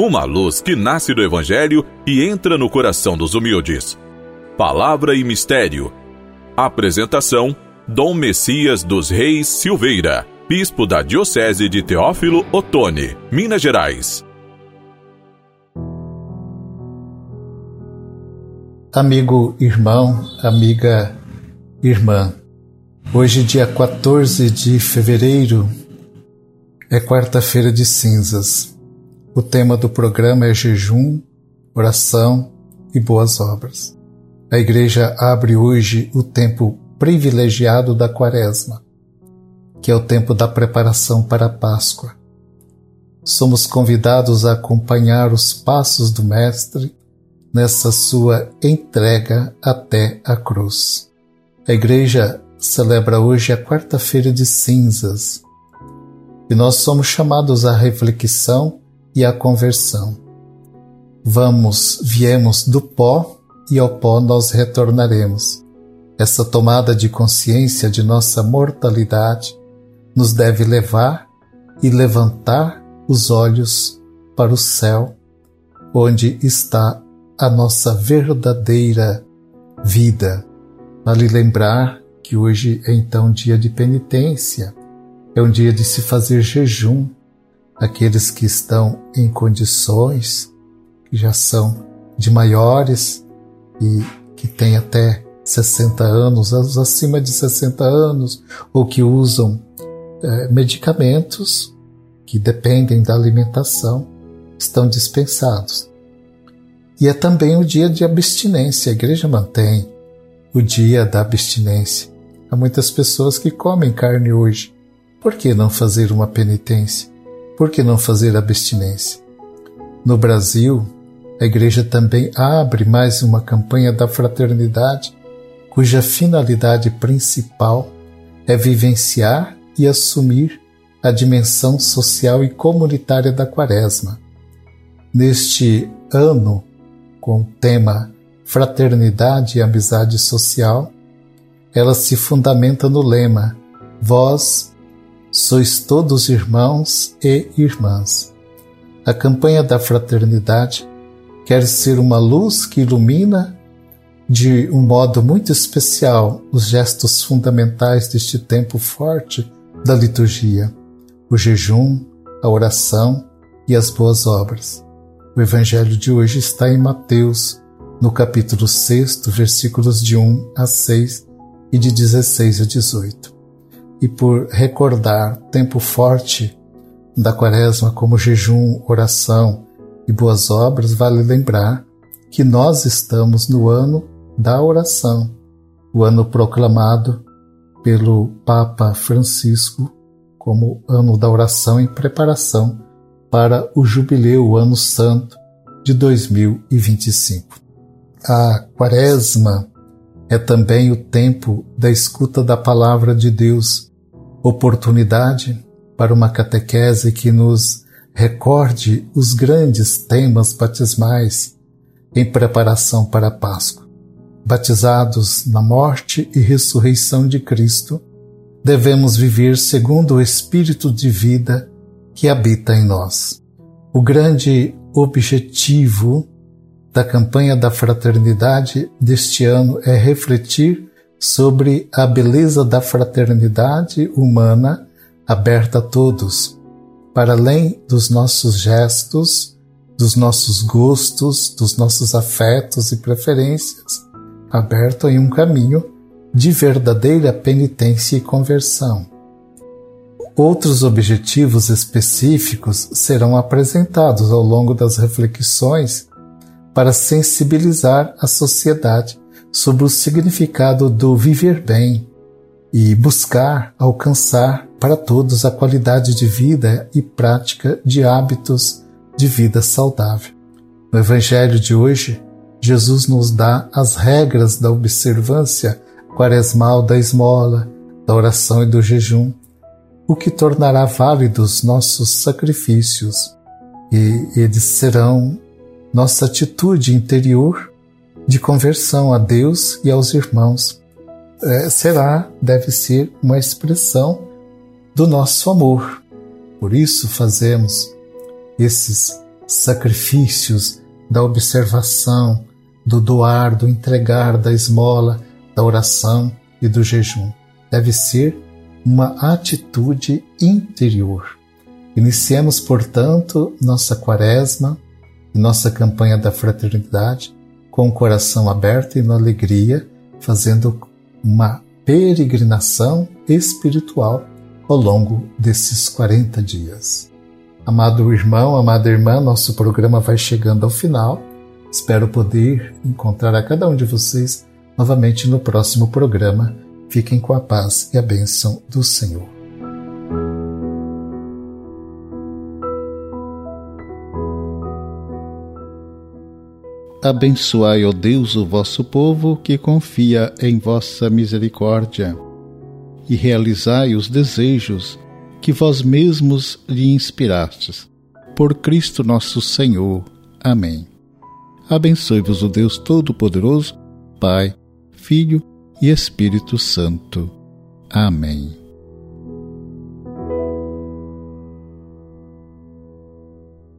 uma luz que nasce do Evangelho e entra no coração dos humildes. Palavra e Mistério. Apresentação: Dom Messias dos Reis Silveira, Bispo da Diocese de Teófilo Otoni, Minas Gerais. Amigo irmão, amiga irmã, hoje, dia 14 de fevereiro, é quarta-feira de cinzas. O tema do programa é jejum, oração e boas obras. A igreja abre hoje o tempo privilegiado da Quaresma, que é o tempo da preparação para a Páscoa. Somos convidados a acompanhar os passos do Mestre nessa sua entrega até a cruz. A igreja celebra hoje a quarta-feira de cinzas e nós somos chamados à reflexão e a conversão. Vamos, viemos do pó e ao pó nós retornaremos. Essa tomada de consciência de nossa mortalidade nos deve levar e levantar os olhos para o céu, onde está a nossa verdadeira vida. Vale lembrar que hoje é então dia de penitência, é um dia de se fazer jejum, aqueles que estão em condições, que já são de maiores e que têm até 60 anos, acima de 60 anos, ou que usam é, medicamentos que dependem da alimentação, estão dispensados. E é também o dia de abstinência, a igreja mantém o dia da abstinência. Há muitas pessoas que comem carne hoje. Por que não fazer uma penitência? Por que não fazer abstinência? No Brasil, a Igreja também abre mais uma campanha da fraternidade, cuja finalidade principal é vivenciar e assumir a dimensão social e comunitária da Quaresma. Neste ano, com o tema Fraternidade e Amizade Social, ela se fundamenta no lema Vós sois todos irmãos e irmãs. A campanha da fraternidade quer ser uma luz que ilumina de um modo muito especial os gestos fundamentais deste tempo forte da liturgia, o jejum, a oração e as boas obras. O evangelho de hoje está em Mateus, no capítulo 6, versículos de 1 a 6 e de 16 a 18 e por recordar tempo forte da Quaresma como jejum, oração e boas obras, vale lembrar que nós estamos no ano da oração, o ano proclamado pelo Papa Francisco como ano da oração em preparação para o jubileu, o ano santo de 2025. A Quaresma é também o tempo da escuta da palavra de Deus oportunidade para uma catequese que nos recorde os grandes temas batismais em preparação para a Páscoa. Batizados na morte e ressurreição de Cristo, devemos viver segundo o espírito de vida que habita em nós. O grande objetivo da campanha da fraternidade deste ano é refletir sobre a beleza da fraternidade humana aberta a todos, para além dos nossos gestos, dos nossos gostos, dos nossos afetos e preferências, aberto em um caminho de verdadeira penitência e conversão. Outros objetivos específicos serão apresentados ao longo das reflexões para sensibilizar a sociedade sobre o significado do viver bem e buscar alcançar para todos a qualidade de vida e prática de hábitos de vida saudável. No Evangelho de hoje, Jesus nos dá as regras da observância quaresmal da esmola, da oração e do jejum, o que tornará válidos nossos sacrifícios, e eles serão nossa atitude interior de conversão a Deus e aos irmãos. É, será, deve ser, uma expressão do nosso amor. Por isso fazemos esses sacrifícios, da observação, do doar, do entregar, da esmola, da oração e do jejum. Deve ser uma atitude interior. Iniciemos, portanto, nossa quaresma nossa campanha da fraternidade com o coração aberto e na alegria, fazendo uma peregrinação espiritual ao longo desses 40 dias. Amado irmão, amada irmã, nosso programa vai chegando ao final. Espero poder encontrar a cada um de vocês novamente no próximo programa. Fiquem com a paz e a bênção do Senhor. Abençoai, ó Deus, o vosso povo que confia em vossa misericórdia, e realizai os desejos que vós mesmos lhe inspirastes. Por Cristo nosso Senhor. Amém. Abençoe-vos o Deus Todo-Poderoso, Pai, Filho e Espírito Santo. Amém.